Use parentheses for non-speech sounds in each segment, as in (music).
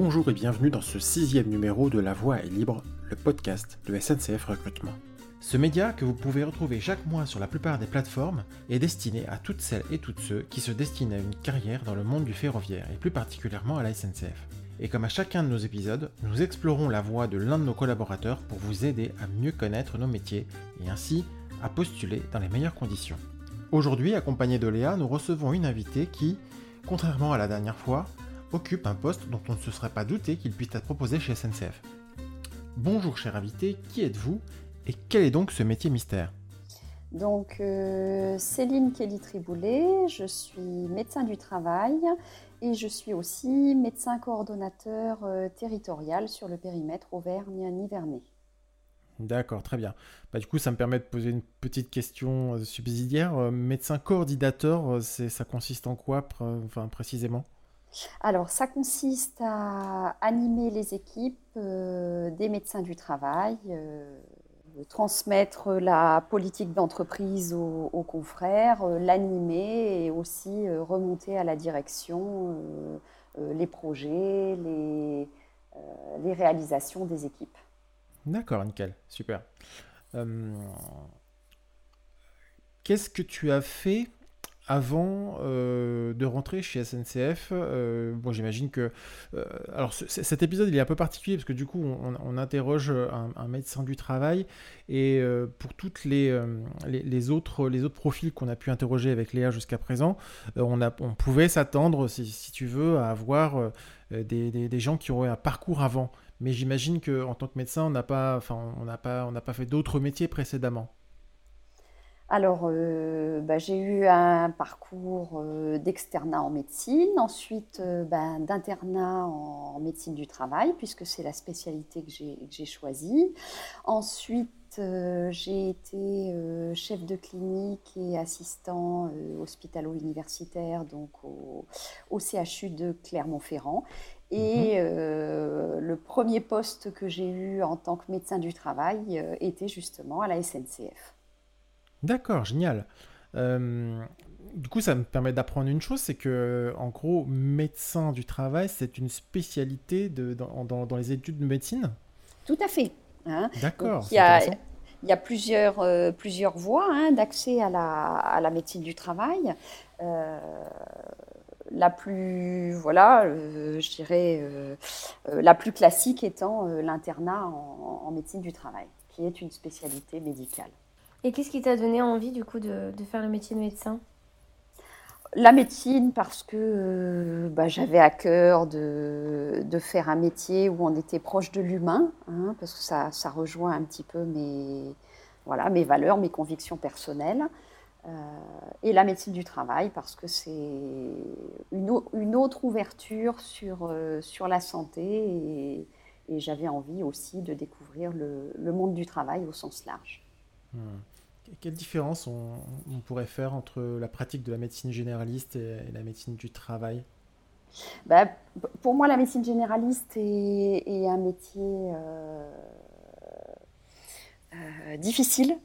Bonjour et bienvenue dans ce sixième numéro de La Voix est libre, le podcast de SNCF Recrutement. Ce média, que vous pouvez retrouver chaque mois sur la plupart des plateformes, est destiné à toutes celles et tous ceux qui se destinent à une carrière dans le monde du ferroviaire et plus particulièrement à la SNCF. Et comme à chacun de nos épisodes, nous explorons la voie de l'un de nos collaborateurs pour vous aider à mieux connaître nos métiers et ainsi à postuler dans les meilleures conditions. Aujourd'hui, accompagné de Léa, nous recevons une invitée qui, contrairement à la dernière fois, occupe un poste dont on ne se serait pas douté qu'il puisse être proposé chez SNCF. Bonjour cher invité, qui êtes-vous et quel est donc ce métier mystère? Donc, euh, Céline Kelly-Triboulet, je suis médecin du travail et je suis aussi médecin coordonnateur euh, territorial sur le périmètre Auvergne-Nivernais. D'accord, très bien. Bah, du coup, ça me permet de poser une petite question euh, subsidiaire. médecin coordinateur, ça consiste en quoi enfin, précisément? Alors, ça consiste à animer les équipes euh, des médecins du travail, euh, transmettre la politique d'entreprise aux, confrères, euh, l'animer et aussi remonter à la direction les projets, les, les, réalisations des équipes. D'accord, nickel, super. Qu'est-ce que tu as fait avant euh, de rentrer chez SNCF, euh, bon, j'imagine que. Euh, alors, cet épisode, il est un peu particulier parce que du coup, on, interroge un, médecin du travail et pour toutes les, les, autres, les autres profils qu'on a pu interroger avec Léa jusqu'à présent, on, a, on pouvait s'attendre, si, tu veux, à avoir des, des, gens qui auraient un parcours avant. Mais j'imagine qu'en tant que médecin, on n'a pas, enfin, on n'a pas, on n'a pas fait d'autres métiers précédemment. Alors, euh, bah, j'ai eu un parcours euh, d'externat en médecine, ensuite euh, ben, d'internat en, médecine du travail, puisque c'est la spécialité que j'ai choisie. Ensuite, j'ai été chef de clinique et assistant hospitalo-universitaire donc au, CHU de Clermont-Ferrand. Et mhm. le premier poste que j'ai eu en tant que médecin du travail était justement à la SNCF. D'accord, génial. Euh, du coup, ça me permet d'apprendre une chose, c'est que, en gros, médecin du travail, c'est une spécialité de, dans, les études de médecine? Tout à fait. Hein. D'accord. Il y, a, il y a plusieurs, euh, plusieurs voies hein, d'accès à la, à la, médecine du travail. Euh, la plus, voilà, je dirais, la plus classique étant l'internat en médecine du travail, qui est une spécialité médicale. Et qu'est-ce qui t'a donné envie du coup de, faire le métier de médecin? La médecine parce que euh, bah, j'avais à cœur de, faire un métier où on était proche de l'humain, hein, parce que ça, ça, rejoint un petit peu mes, voilà, mes valeurs, mes convictions personnelles. Euh, et la médecine du travail parce que c'est une, autre ouverture sur, euh, sur la santé et, j'avais envie aussi de découvrir le, le monde du travail au sens large. Hmm. Quelle différence on, pourrait faire entre la pratique de la médecine généraliste et, la médecine du travail? Bah, Pour moi, la médecine généraliste est, un métier euh, euh, difficile,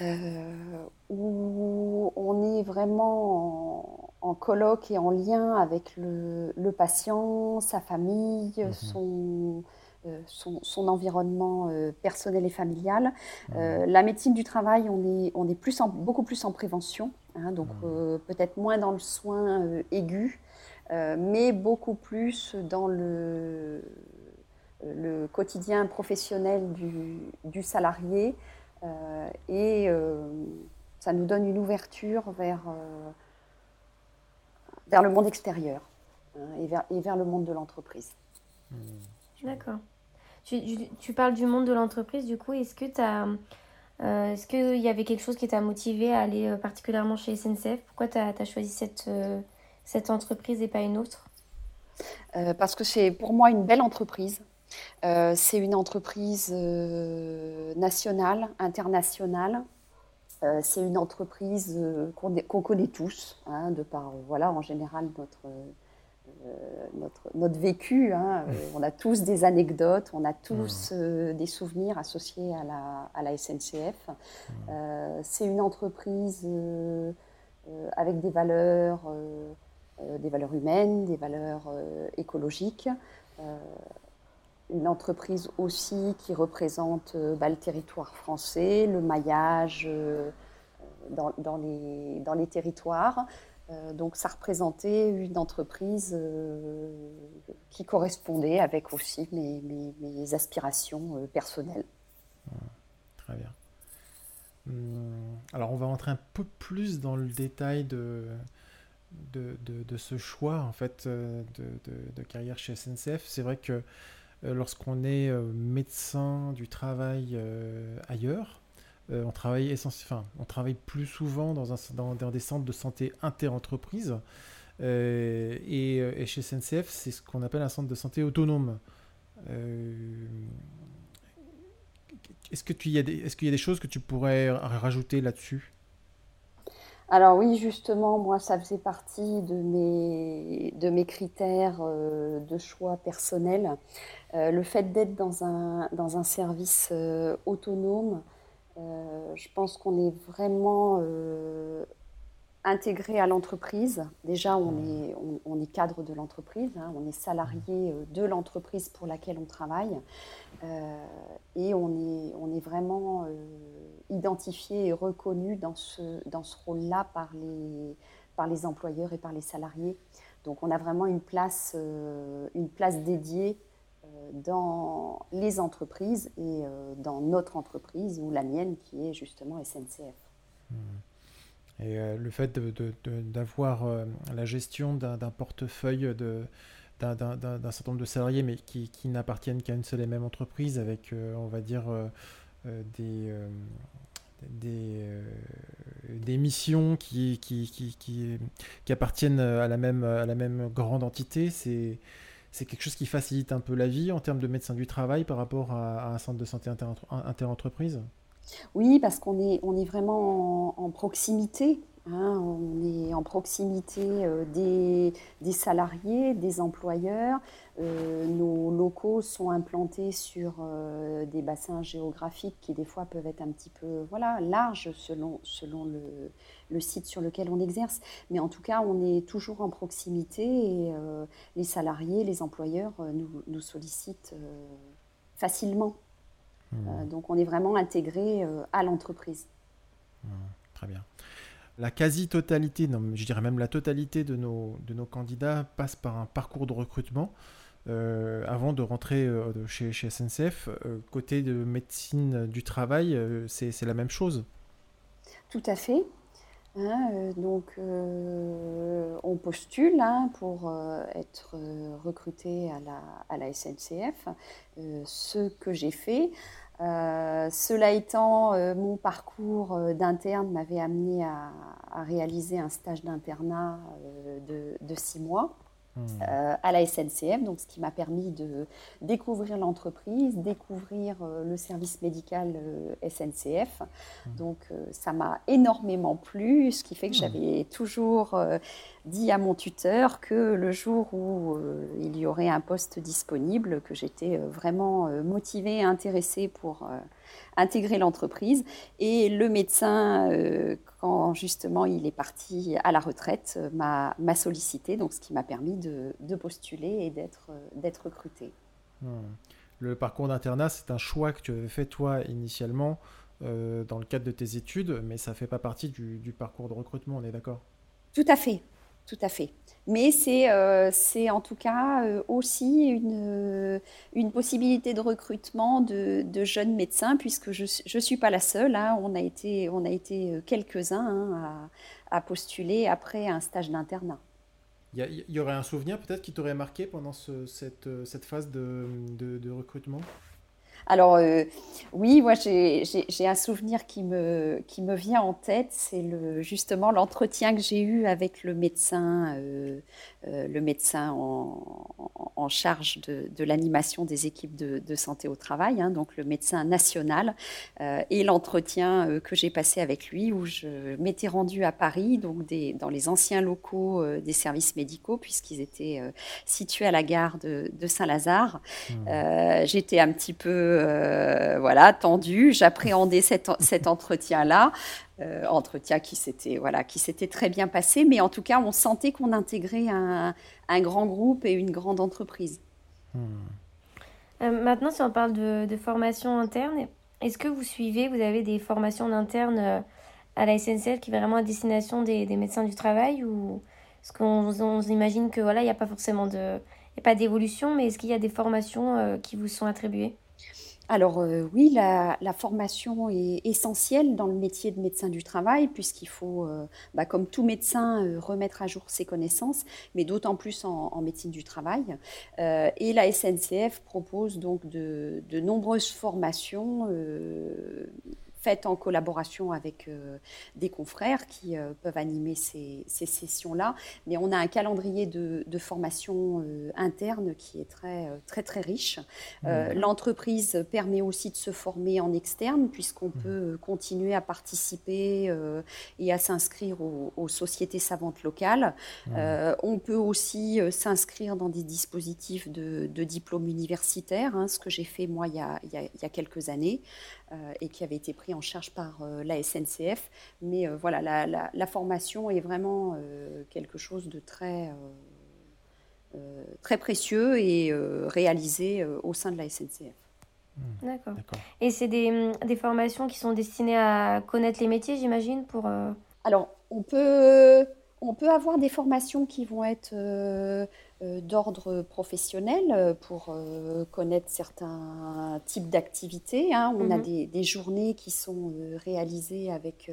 euh, où on est vraiment en, colloque et en lien avec le, patient, sa famille, mhm. son euh, son, environnement euh, personnel et familial. Euh, la médecine du travail, on est, on est plus beaucoup plus en prévention, hein, donc peut-être moins dans le soin aigu, mais beaucoup plus dans le, le quotidien professionnel du, du salarié. et ça nous donne une ouverture vers, vers le monde extérieur hein, et, vers, et, vers, le monde de l'entreprise. Mmh. D'accord. Tu, parles du monde de l'entreprise, du coup, est-ce que tu euh, est-ce qu'il y avait quelque chose qui t'a motivé à aller euh, particulièrement chez SNCF Pourquoi tu as, choisi cette, euh, cette entreprise et pas une autre? Parce que c'est pour moi une belle entreprise. c'est une entreprise nationale, internationale. c'est une entreprise qu'on connaît tous, hein, de par, voilà, en général, notre euh, notre, notre, vécu. Hein, euh, on a tous des anecdotes, on a tous euh, des souvenirs associés à la, à la SNCF. c'est une entreprise avec des valeurs, des valeurs humaines, des valeurs écologiques. une entreprise aussi qui représente bah, le territoire français, le maillage dans, dans, les, dans les territoires. Donc ça représentait une entreprise qui correspondait avec aussi mes, aspirations personnelles. Très bien. Hum, alors on va rentrer un peu plus dans le détail de, de, ce choix en fait euh, de, carrière chez SNCF. C'est vrai que euh, lorsqu'on est euh, médecin du travail ailleurs, on travaille on travaille plus souvent dans, des centres de santé inter-entreprise. Et, et, chez SNCF, c'est ce qu'on appelle un centre de santé autonome. Est-ce qu'il y, a des, choses que tu pourrais rajouter là-dessus? Alors oui, justement, moi, ça faisait partie de mes, critères euh, de choix personnel. Euh, le fait d'être dans un, service euh, autonome, je pense qu'on est vraiment intégré à l'entreprise. Déjà, on est, on, est cadre de l'entreprise, hein. on est salarié euh, de l'entreprise pour laquelle on travaille. Euh, et on est, on est vraiment euh, identifié et reconnu dans ce, dans ce rôle-là par les, par les employeurs et par les salariés. Donc on a vraiment une place, une place dédiée dans les entreprises et dans notre entreprise ou la mienne qui est justement SNCF. Mmh. Et euh, le fait d'avoir euh, la gestion d'un portefeuille d'un certain nombre de salariés, mais qui, n'appartiennent qu'à une seule et même entreprise, avec, euh, on va dire, des, des, missions qui, qui, qui, appartiennent à la, même, à la même grande entité, c'est c'est quelque chose qui facilite un peu la vie en termes de médecin du travail par rapport à, un centre de santé inter-entreprise? Oui, parce qu'on est, vraiment en, proximité. Hein. on est en proximité euh, des, des, salariés, des employeurs. Euh, nos locaux sont implantés sur euh, des bassins géographiques qui des fois peuvent être un petit peu voilà, larges selon, selon le, le site sur lequel on exerce. Mais en tout cas, on est toujours en proximité et les salariés, les employeurs nous, nous sollicitent facilement. Hmm. donc on est vraiment intégré à l'entreprise. Hmm, très bien. La quasi-totalité, je dirais même la totalité de nos, candidats passe par un parcours de recrutement. Euh, avant de rentrer chez, chez, SNCF, côté de médecine du travail, c'est la même chose Tout à fait. Hein, donc, on postule hein, pour être recruté à la, à la SNCF, ce que j'ai fait. Euh, cela étant, euh, mon parcours euh, d'interne m'avait amené à, réaliser un stage d'internat de, six mois. Euh, à la SNCF, donc ce qui m'a permis de découvrir l'entreprise, découvrir euh, le service médical euh, SNCF. Hmm. Donc ça m'a énormément plu, ce qui fait que hmm. j'avais toujours dit à mon tuteur que le jour où il y aurait un poste disponible, que j'étais vraiment motivée et intéressée pour intégrer l'entreprise. Et le médecin, euh, quand justement il est parti à la retraite, euh, m'a sollicité, donc ce qui m'a permis de, postuler et d'être euh, recruté. Hmm. Le parcours d'internat, c'est un choix que tu avais fait toi initialement dans le cadre de tes études, mais ça ne fait pas partie du parcours de recrutement, on est d'accord? Tout à fait, tout à fait. Mais c'est euh, en tout cas euh, aussi une, une, possibilité de recrutement de, jeunes médecins, puisque je ne suis pas la seule. Hein. On, a été, été euh, quelques-uns hein, à, postuler après un stage d'internat. Il y, aurait un souvenir peut-être qui t'aurait marqué pendant ce, cette, cette, phase de, de recrutement? Alors euh, oui, moi j'ai un souvenir qui me, qui me vient en tête, c'est le, justement l'entretien que j'ai eu avec le médecin, euh, euh, le médecin en, en charge de, de l'animation des équipes de, de, santé au travail, hein, donc le médecin national, et l'entretien que j'ai passé avec lui où je m'étais rendue à Paris, donc des, dans les anciens locaux des services médicaux, puisqu'ils étaient situés à la gare de, de Saint-Lazare. Mmh. J'étais un petit peu euh, voilà, tendu. J'appréhendais cet, entretien-là. Euh, entretien qui s'était voilà, très bien passé, mais en tout cas, on sentait qu'on intégrait un, grand groupe et une grande entreprise. Hmm. maintenant, si on parle de, formation interne, est-ce que vous suivez, vous avez des formations internes à la SNCF qui est vraiment à destination des, médecins du travail ou est-ce qu'on imagine que voilà, il n'y a pas forcément de, pas d'évolution, mais est-ce qu'il y a des formations qui vous sont attribuées? Alors euh, oui, la, formation est essentielle dans le métier de médecin du travail, puisqu'il faut, euh, bah, comme tout médecin, euh, remettre à jour ses connaissances, mais d'autant plus en, médecine du travail. et la SNCF propose donc de nombreuses formations en collaboration avec euh, des confrères qui euh, peuvent animer ces, sessions-là. Mais on a un calendrier de, formation euh, interne qui est très, très, très riche. L'entreprise permet aussi de se former en externe, puisqu'on mmh. peut continuer à participer et à s'inscrire aux, sociétés savantes locales. Mmh. on peut aussi s'inscrire dans des dispositifs de, de diplôme universitaire, hein, ce que j'ai fait moi il y, a, il y a quelques années. Euh, et qui avait été pris en charge par euh, la SNCF. Mais euh, voilà, la, formation est vraiment quelque chose de très, très précieux et réalisé au sein de la SNCF. Hmm. D'accord. Et c'est des, des, formations qui sont destinées à connaître les métiers, j'imagine, pour... Alors, on peut, on peut avoir des formations qui vont être euh, d'ordre professionnel euh, pour euh, connaître certains types d'activités. Hein. On a mhm. des, journées qui sont réalisées avec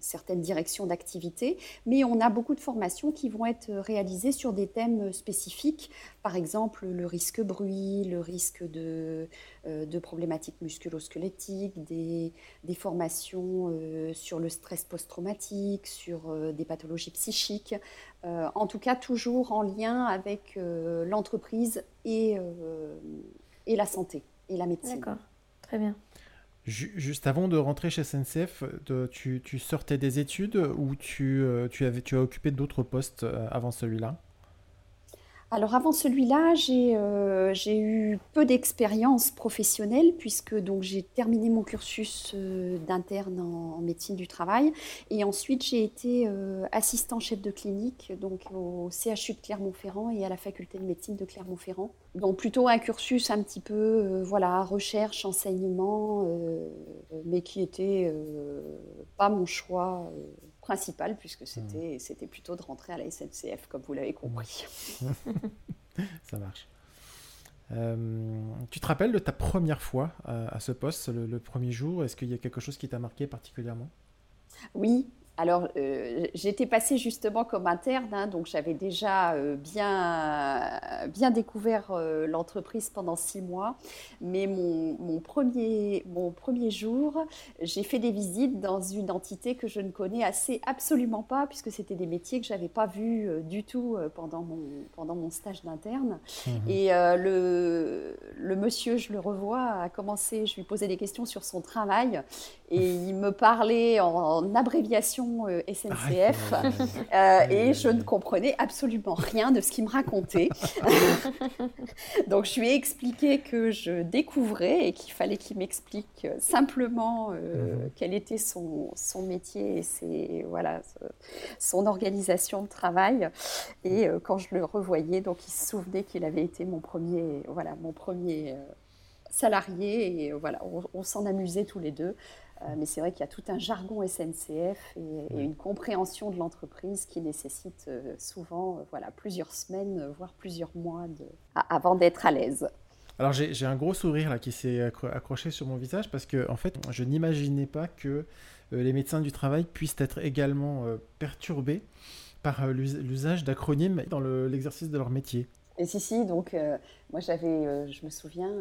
certaines directions d'activité, mais on a beaucoup de formations qui vont être réalisées sur des thèmes spécifiques, par exemple le risque bruit, le risque de, de problématiques musculo-squelettiques, des, des, formations sur le stress post-traumatique, sur des pathologies psychiques. Euh, en tout cas toujours en lien avec euh, l'entreprise et, euh, et la santé et la médecine. D'accord, très bien. Juste avant de rentrer chez SNCF, tu, sortais des études ou tu, tu as occupé d'autres postes avant celui-là? Alors avant celui-là, euh, j'ai eu peu d'expérience professionnelle puisque donc j'ai terminé mon cursus euh, d'interne en, médecine du travail et ensuite j'ai été euh, assistant chef de clinique donc au CHU de Clermont-Ferrand et à la faculté de médecine de Clermont-Ferrand. Donc plutôt un cursus un petit peu voilà recherche enseignement mais qui était pas mon choix principal, puisque c'était mmh. c'était plutôt de rentrer à la SNCF, comme vous l'avez compris. (laughs) Ça marche. Euh, tu te rappelles de ta première fois à, ce poste, le premier jour? Est-ce qu'il y a quelque chose qui t'a marqué particulièrement? Oui, alors, euh, j'étais passée justement comme interne, hein, donc j'avais déjà euh, bien, bien découvert euh, l'entreprise pendant six mois. Mais mon, premier, mon premier jour, j'ai fait des visites dans une entité que je ne connais assez absolument pas, puisque c'était des métiers que je n'avais pas vus du tout pendant, mon, pendant mon stage d'interne. Mmh Et le, le monsieur, je le revois, a commencé, je lui posais des questions sur son travail, et il me parlait en abréviation euh, SNCF euh, et je ne comprenais absolument rien de ce qu'il me racontait. (laughs) Donc je lui ai expliqué que je découvrais et qu'il fallait qu'il m'explique simplement euh, mhm. quel était son, son métier et ses, voilà, son organisation de travail. Et quand je le revoyais, donc il se souvenait qu'il avait été mon premier, voilà, mon premier salarié et voilà, on s'en amusait tous les deux. Euh, mais c'est vrai qu'il y a tout un jargon SNCF et, une compréhension de l'entreprise qui nécessite euh, souvent euh, voilà, plusieurs semaines, voire plusieurs mois de... avant d'être à l'aise. Alors j'ai un gros sourire là qui s'est accroché sur mon visage parce que en fait je n'imaginais pas que les médecins du travail puissent être également perturbés par l'usage d'acronymes dans l'exercice de leur métier. Et si si donc moi j'avais je me souviens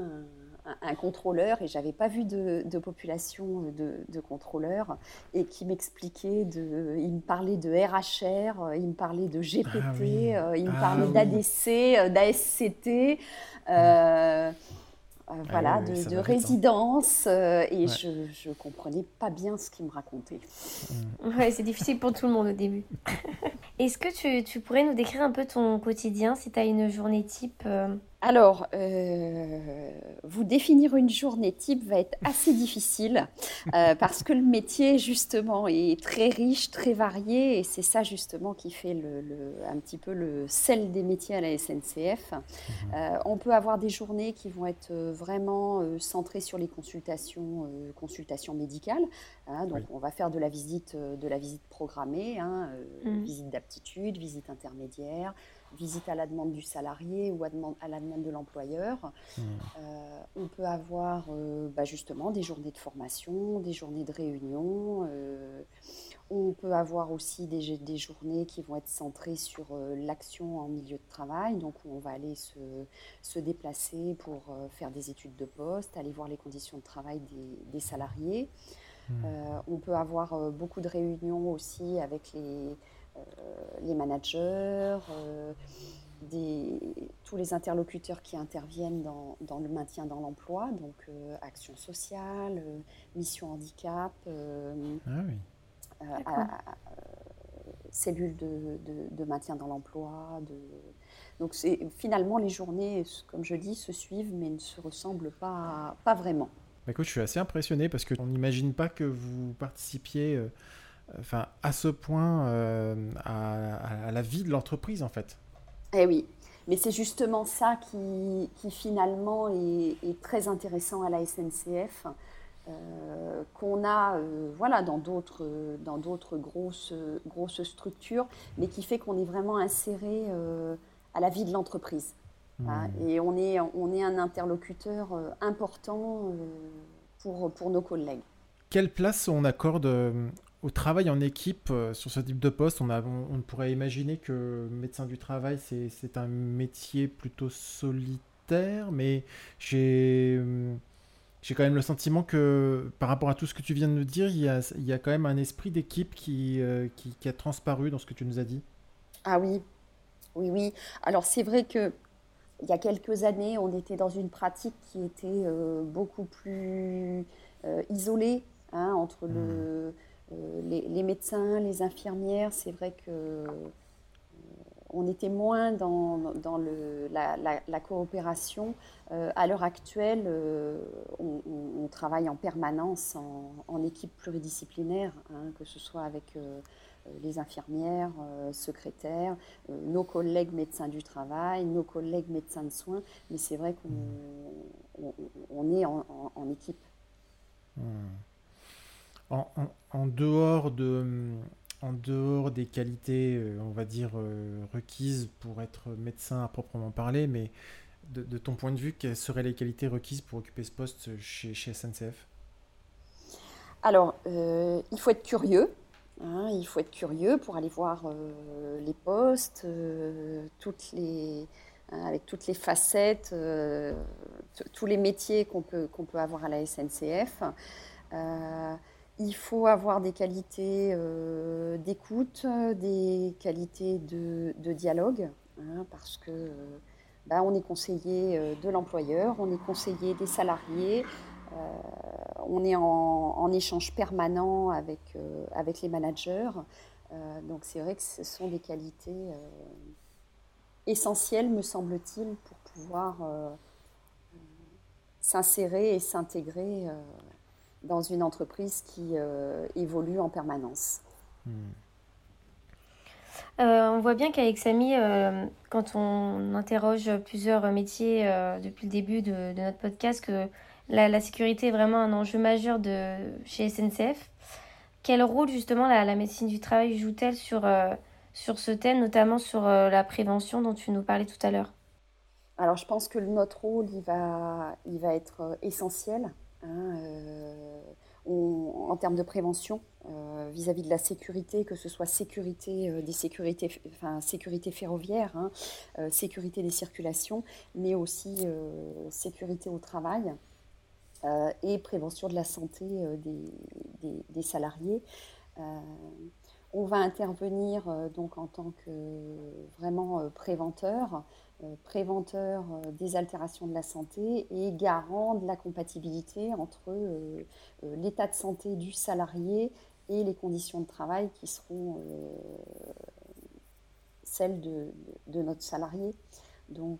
un, contrôleur et j'avais pas vu de, population de, contrôleurs et qui m'expliquait de, il me parlait de RHR, il me parlait de GPT, ah euh, il me ah parlait d'ADC, d'ASCT. Euh, euh, ah voilà, de, résidence, et je ne comprenais pas bien ce qu'il me racontait. Mm. Ouais, c'est difficile pour tout le monde au début. (laughs) Est-ce que tu, tu, pourrais nous décrire un peu ton quotidien, si tu as une journée type alors, euh, vous définir une journée type va être assez difficile euh, (laughs) parce que le métier, justement, est très riche, très varié et c'est ça, justement, qui fait le, un petit peu le sel des métiers à la SNCF. Mhm. Euh, on peut avoir des journées qui vont être vraiment centrées sur les consultations, consultations médicales. Hein, donc, on va faire de la visite, de la visite programmée, hein, mhm. visite d'aptitude, visite intermédiaire visite à la demande du salarié ou à, la demande de l'employeur. Mmh. Euh, on peut avoir euh, bah, justement des journées de formation, des journées de réunion. Euh, on peut avoir aussi des, des, journées qui vont être centrées sur l'action en milieu de travail. Donc on va aller se, se déplacer pour faire des études de poste, aller voir les conditions de travail des, des salariés. Mmh. on peut avoir beaucoup de réunions aussi avec les les managers, euh, tous les interlocuteurs qui interviennent dans, le maintien dans l'emploi, donc euh, action sociale, mission handicap, ah cellules de, maintien dans l'emploi. Donc finalement les journées, comme je dis, se suivent mais ne se ressemblent pas, pas vraiment. Bah, écoute, je suis assez impressionné parce qu'on n'imagine pas que vous participiez enfin, à ce point euh, à, la vie de l'entreprise en fait. Eh oui, mais c'est justement ça qui, qui finalement est, très intéressant à la SNCF, euh, qu'on a euh, voilà, dans d'autres dans d'autres grosses, grosses structures, mais qui fait qu'on est vraiment inséré à la vie de l'entreprise. Mmh. Hein, et on est, on est un interlocuteur important pour, pour nos collègues. Quelle place on accorde au travail en équipe euh, sur ce type de poste, on, on, pourrait imaginer que médecin du travail, c'est un métier plutôt solitaire, mais j'ai j'ai quand même le sentiment que par rapport à tout ce que tu viens de nous dire, il y a, il y a quand même un esprit d'équipe qui, euh, qui, qui, a transparu dans ce que tu nous as dit. Ah oui, oui, oui. Alors c'est vrai que il y a quelques années, on était dans une pratique qui était euh, beaucoup plus isolée hein, entre le, hmm. Euh, les, médecins, les infirmières, c'est vrai que euh, on était moins dans, la, coopération. Euh, à l'heure actuelle, on, travaille en permanence en, équipe pluridisciplinaire, hein, que ce soit avec les infirmières, secrétaires, nos collègues médecins du travail, nos collègues médecins de soins, mais c'est vrai qu'on est en, équipe. Mmh en, dehors des qualités, euh, on va dire, euh, requises pour être médecin à proprement parler, mais de, ton point de vue, quelles seraient les qualités requises pour occuper ce poste chez, SNCF Alors, euh, il faut être curieux. Hein, il faut être curieux pour aller voir les postes, hein, avec toutes les facettes, tous les métiers qu'on peut avoir à la SNCF. Il faut avoir des qualités euh, d'écoute, des qualités de, dialogue, hein, parce que euh, bah, on est conseiller euh, de l'employeur, on est conseiller des salariés, on est en, échange permanent avec, avec les managers. donc c'est vrai que ce sont des qualités essentielles, me semble-t-il, pour pouvoir s'insérer et s'intégrer dans une entreprise qui euh, évolue en permanence. Hmm. Euh, on voit bien qu'avec Samy, euh, quand on interroge plusieurs métiers depuis le début de, notre podcast, que la, sécurité est vraiment un enjeu majeur de, chez SNCF. Quel rôle justement la, la médecine du travail joue-t-elle sur, sur ce thème, notamment sur la prévention dont tu nous parlais tout à l'heure? Alors je pense que notre rôle, il va, il va être essentiel. Hein, euh, en termes de prévention euh, vis-à-vis de la sécurité, que ce soit sécurité euh, des sécurités, enfin, sécurité ferroviaire, hein, sécurité des circulations, mais aussi sécurité au travail et prévention de la santé des, des, salariés. On va intervenir donc en tant que vraiment préventeur euh, préventeur euh, des altérations de la santé et garant de la compatibilité entre euh, l'état de santé du salarié et les conditions de travail qui seront celles de, notre salarié. Donc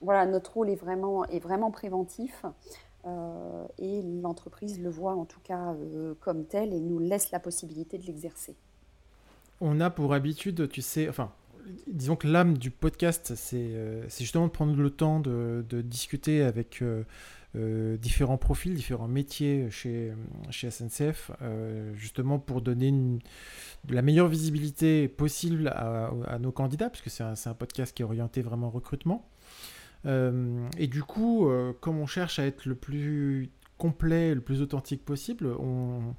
voilà, notre rôle vraiment, est vraiment préventif. Et l'entreprise le voit en tout cas comme tel et nous laisse la possibilité de l'exercer. On a pour habitude, tu sais, enfin, disons que l'âme du podcast, c'est justement de prendre le temps de, discuter avec euh, différents profils, différents métiers chez, SNCF, euh, justement pour donner la meilleure visibilité possible à, nos candidats, puisque c'est un, podcast qui est orienté vraiment recrutement. Euh, et du coup, comme on cherche à être le plus complet, le plus authentique possible, on,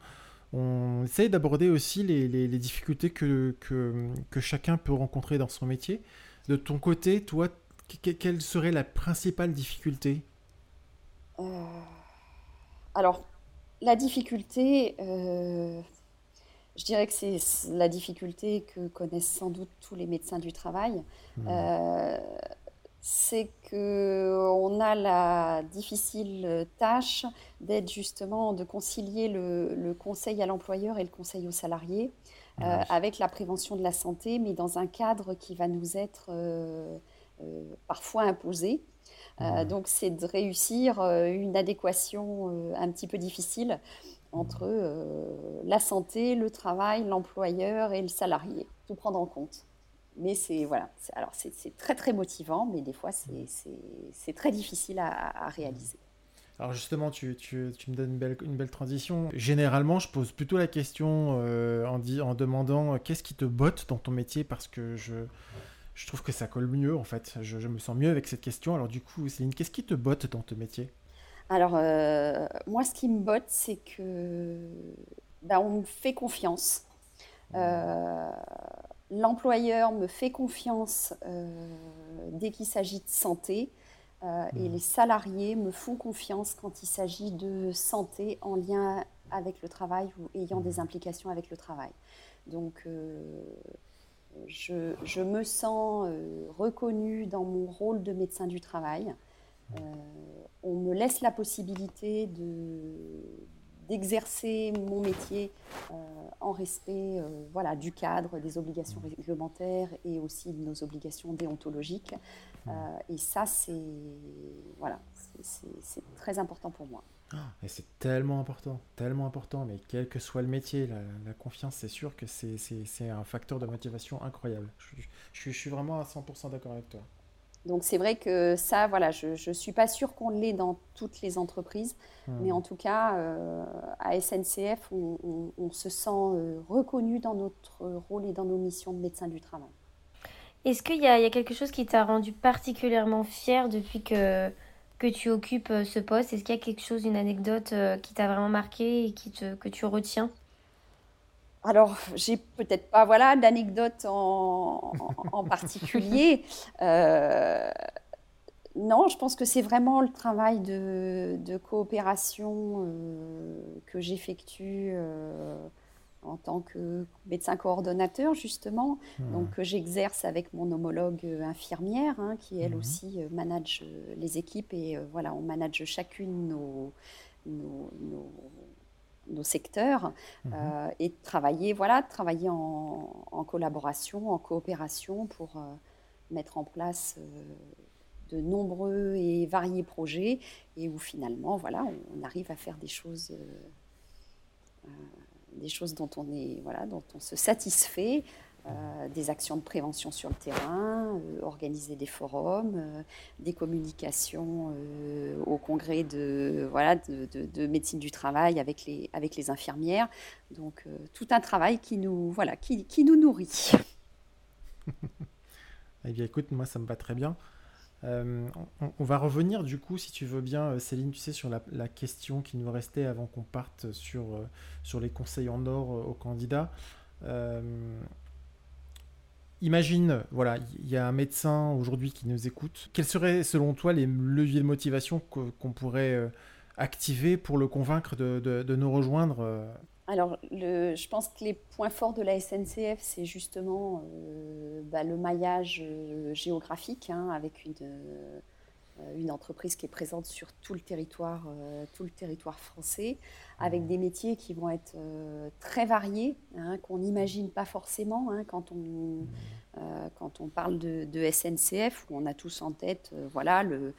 on essaye d'aborder aussi les, difficultés que, que, que, chacun peut rencontrer dans son métier. De ton côté, toi, quelle serait la principale difficulté? Euh, alors, la difficulté, euh, je dirais que c'est la difficulté que connaissent sans doute tous les médecins du travail. Mmh. Euh, c'est qu'on a la difficile tâche d'être justement, de concilier le, conseil à l'employeur et le conseil aux salariés avec la prévention de la santé, mais dans un cadre qui va nous être parfois imposé. Euh, donc, c'est de réussir euh, une adéquation euh, un petit peu difficile entre la santé, le travail, l'employeur et le salarié. Tout prendre en compte. Mais c'est voilà, alors c'est très très motivant, mais des fois c'est très difficile à, réaliser. Alors justement, tu, tu, tu, me donnes une belle, une belle transition. Généralement, je pose plutôt la question en, en demandant qu'est-ce qui te botte dans ton métier? Parce que je, je trouve que ça colle mieux en fait. Je, me sens mieux avec cette question. Alors du coup, Céline, qu'est-ce qui te botte dans ton métier? Alors euh, moi, ce qui me botte, c'est que ben, on me fait confiance. Euh, l'employeur me fait confiance euh, dès qu'il s'agit de santé. Et mmh. les salariés me font confiance quand il s'agit de santé en lien avec le travail ou ayant des mmh. implications avec le travail. Donc, je, me sens euh, reconnue dans mon rôle de médecin du travail. Euh, on me laisse la possibilité d'exercer mon métier euh, en respect voilà, du cadre, des obligations réglementaires et aussi de nos obligations déontologiques. et ça, c'est voilà, très important pour moi. Et c'est tellement important, tellement important, mais quel que soit le métier, la, confiance, c'est sûr que c'est un facteur de motivation incroyable. Je, suis vraiment à 100% d'accord avec toi. Donc c'est vrai que ça, voilà, je ne suis pas sûre qu'on l'ait dans toutes les entreprises, hmm. mais en tout cas, euh, à SNCF, on, se sent euh, reconnu dans notre rôle et dans nos missions de médecin du travail. Est-ce qu'il y, y, a quelque chose qui t'a rendu particulièrement fier depuis que que tu occupes euh, ce poste? Est-ce qu'il y a quelque chose, une anecdote qui t'a vraiment marqué et qui te, que tu retiens? Alors, j'ai peut-être pas voilà d'anecdote en, en, particulier. (laughs) Euh, non, je pense que c'est vraiment le travail de, de coopération que j'effectue en tant que médecin coordonnateur, justement, mmh. donc que j'exerce avec mon homologue euh, infirmière, hein, qui elle mmh. aussi euh, manage euh, les équipes et voilà, on manage chacune nos, nos, nos, secteurs mmh. et travailler, voilà, travailler en, en, collaboration, en coopération pour mettre en place de nombreux et variés projets et où finalement, voilà, on, arrive à faire des choses des choses dont on, est, voilà, dont on se satisfait, euh, des actions de prévention sur le terrain, euh, organiser des forums, euh, des communications au congrès de, voilà, de, de, médecine du travail avec les, avec les infirmières. Donc tout un travail qui nous, voilà, qui, qui nous nourrit. (laughs) eh bien écoute, moi ça me va très bien. On, va revenir du coup, si tu veux bien, Céline, tu sais, sur la, question qui nous restait avant qu'on parte sur, sur les conseils en or aux candidats. Imagine, voilà, il y a un médecin aujourd'hui qui nous écoute. Quels seraient, selon toi, les leviers de motivation qu'on pourrait activer pour le convaincre de, nous rejoindre alors, je pense que les points forts de la SNCF, c'est justement euh, bah, le maillage euh, géographique, hein, avec une, euh, une, entreprise qui est présente sur tout le territoire, tout le territoire français, avec des métiers qui vont être très variés, hein, qu'on n'imagine pas forcément hein, quand on euh, quand on parle de, SNCF, où on a tous en tête euh, voilà, le,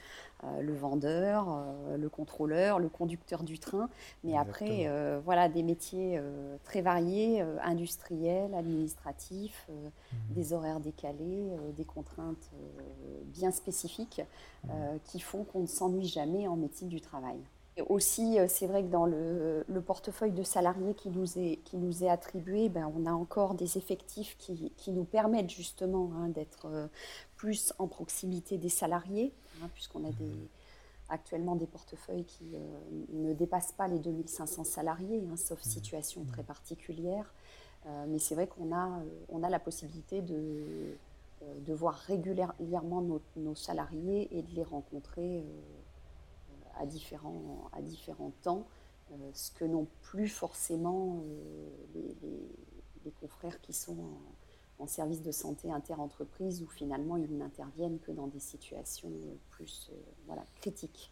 euh, le vendeur, le contrôleur, le conducteur du train, mais après, voilà, des métiers très variés, industriels, administratifs, mmh. des horaires décalés, des contraintes bien spécifiques mmh. qui font qu'on ne s'ennuie jamais en médecine du travail aussi, euh, c'est vrai que dans le, portefeuille de salariés qui nous est, qui nous est attribué, ben, on a encore des effectifs qui, qui nous permettent justement hein, d'être euh, plus en proximité des salariés, hein, puisqu'on a des, actuellement des portefeuilles qui euh, ne dépassent pas les 2500 salariés, hein, sauf mmh. situation très particulière. mais c'est vrai qu'on a, on a la possibilité de, de voir régulièrement nos, nos, salariés et de les rencontrer à différents, à différents temps, euh, ce que n'ont plus forcément euh, les, les, confrères qui sont en, service de santé interentreprise, où finalement ils n'interviennent que dans des situations euh, plus voilà, critiques.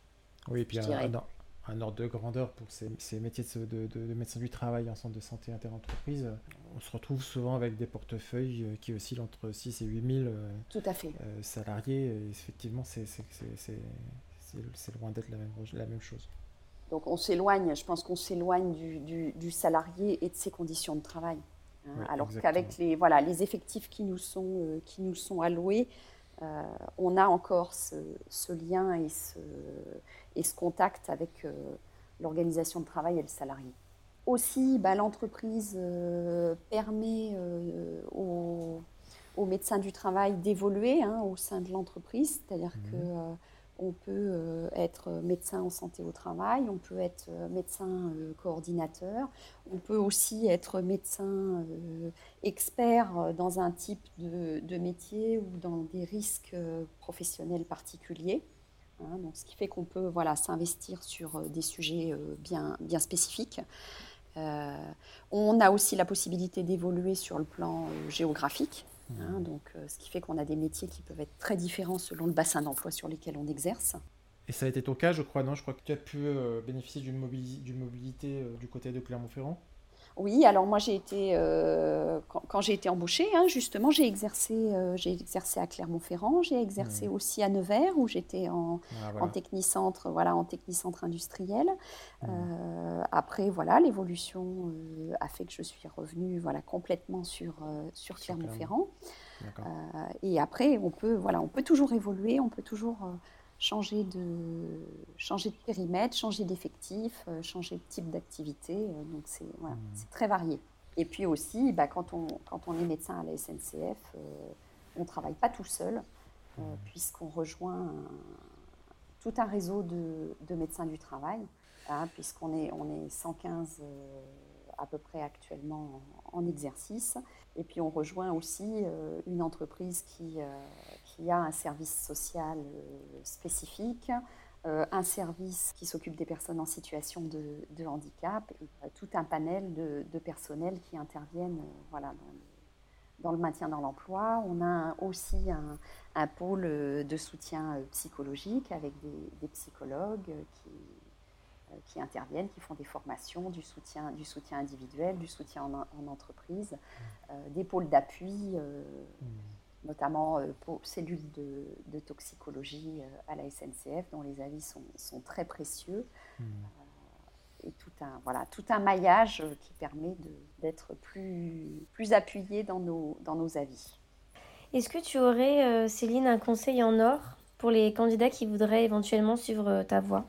Oui, et puis un, un, ordre de grandeur pour ces, ces métiers de, de, médecin du travail en centre de santé interentreprise, on se retrouve souvent avec des portefeuilles qui oscillent entre 6 et 8 000 Tout à fait. salariés. Et effectivement, c'est c'est loin d'être la même, la même chose. Donc on s'éloigne, je pense qu'on s'éloigne du, du, salarié et de ses conditions de travail. Hein. alors qu'avec les, voilà, les effectifs qui nous sont, euh, qui nous sont alloués, euh, on a encore ce, ce, lien et ce, et ce contact avec euh, l'organisation de travail et le salarié. Aussi, bah, l'entreprise permet aux, aux, médecins du travail d'évoluer hein, au sein de l'entreprise, c'est-à-dire mmh. que on peut euh, être médecin en santé au travail, on peut être euh, médecin euh, coordinateur, on peut aussi être médecin expert dans un type de, métier ou dans des risques professionnels particuliers. Hein. donc, ce qui fait qu'on peut voilà, s'investir sur des sujets bien, bien spécifiques. on a aussi la possibilité d'évoluer sur le plan géographique. Hein, donc, euh, ce qui fait qu'on a des métiers qui peuvent être très différents selon le bassin d'emploi sur lesquels on exerce. Et ça a été ton cas, je crois, non? Je crois que tu as pu euh, bénéficier d'une mobilité, euh, du côté de Clermont-Ferrand? Oui, alors moi j'ai été, euh, quand, j'ai été embauchée, hein, justement, j'ai exercé, euh, j'ai exercé à Clermont-Ferrand, j'ai exercé mmh. aussi à Nevers où j'étais en, ah, en technicentre, voilà, en technicentre industriel. Mmh. Euh, après, voilà, l'évolution a fait que je suis revenue, voilà, complètement sur sur Clermont-Ferrand. et après, on peut, voilà, on peut toujours évoluer, on peut toujours changer de, changer de périmètre, changer d'effectif, euh, changer de type d'activité. Euh, donc c'est voilà, mmh. très varié. Et puis aussi, bah, quand, on, quand on est médecin à la SNCF, euh, on ne travaille pas tout seul, mmh. puisqu'on rejoint tout un réseau de, de médecins du travail, hein, puisqu'on est, on est 115 à peu près actuellement en, exercice. Et puis on rejoint aussi une entreprise qui, qui a un service social euh, spécifique, euh, un service qui s'occupe des personnes en situation de, handicap, et euh, tout un panel de, de personnels qui interviennent voilà, dans, le, maintien dans l'emploi. On a aussi un, un, pôle de soutien psychologique avec des, psychologues qui, qui, interviennent, qui font des formations, du soutien, du soutien individuel, du soutien en, entreprise, des pôles d'appui. Mmh notamment euh, pour cellules de, toxicologie euh, à la SNCF, dont les avis sont, très précieux. Hmm. Euh, et tout un, voilà, tout un maillage qui permet d'être plus, plus appuyé dans nos, dans nos avis. Est-ce que tu aurais, Céline, un conseil en or pour les candidats qui voudraient éventuellement suivre ta voie?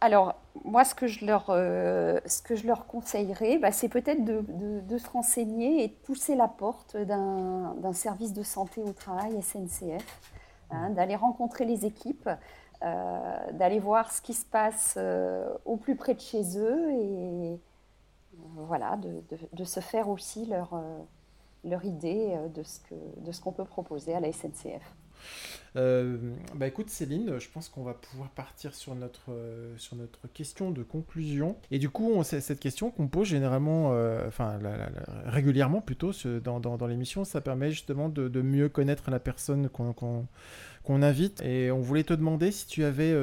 Alors, moi, ce que je leur, euh, ce que je leur conseillerais, bah, c'est peut-être de, de, se renseigner et de pousser la porte d'un service de santé au travail SNCF, hein, mmh. d'aller rencontrer les équipes, euh, d'aller voir ce qui se passe euh, au plus près de chez eux et voilà, de, de, se faire aussi leur, leur idée de ce qu'on ce qu'on peut proposer à la SNCF Euh, bah écoute Céline, je pense qu'on va pouvoir partir sur notre, euh, sur notre question de conclusion. Et du coup, cette question qu'on pose généralement, euh, enfin régulièrement plutôt dans, dans, l'émission, ça permet justement de, mieux connaître la personne qu'on qu'on invite. Et on voulait te demander si tu avais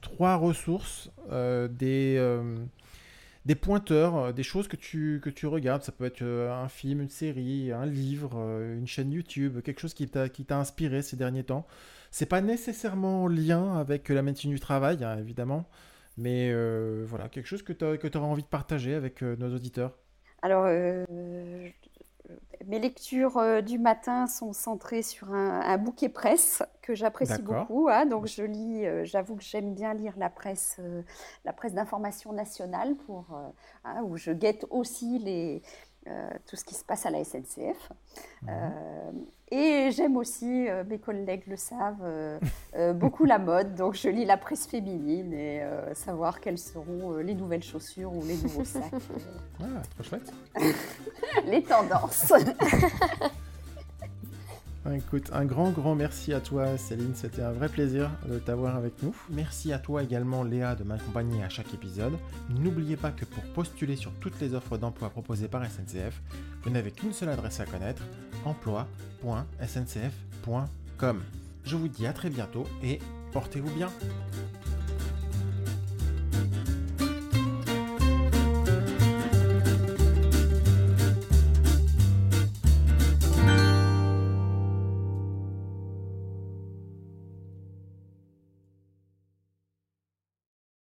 trois ressources, des des pointeurs, euh, des choses que tu, que tu regardes. Ça peut être euh, un film, une série, un livre, euh, une chaîne YouTube, quelque chose qui t'a, inspiré ces derniers temps. C'est pas nécessairement en lien avec la médecine du travail, hein, évidemment, mais voilà, quelque chose que tu auras envie de partager avec nos auditeurs. Alors, mes lectures euh, du matin sont centrées sur un, bouquet presse que j'apprécie beaucoup. Hein. donc je lis, euh, j'avoue que j'aime bien lire la presse, euh, la presse d'information nationale pour, hein, où je guette aussi les, euh, tout ce qui se passe à la SNCF. Mhm. Euh, et j'aime aussi, euh, mes collègues le savent, beaucoup la mode. (laughs) Donc je lis la presse féminine et savoir quelles seront les nouvelles chaussures ou les nouveaux sacs. ah, trop chouette. (laughs) les tendances. (laughs) Écoute, un grand, grand merci à toi, Céline. C'était un vrai plaisir de t'avoir avec nous. Merci à toi également, Léa, de m'accompagner à chaque épisode. N'oubliez pas que pour postuler sur toutes les offres d'emploi proposées par SNCF, vous n'avez qu'une seule adresse à connaître emploi.sncf.com. Je vous dis à très bientôt et portez-vous bien.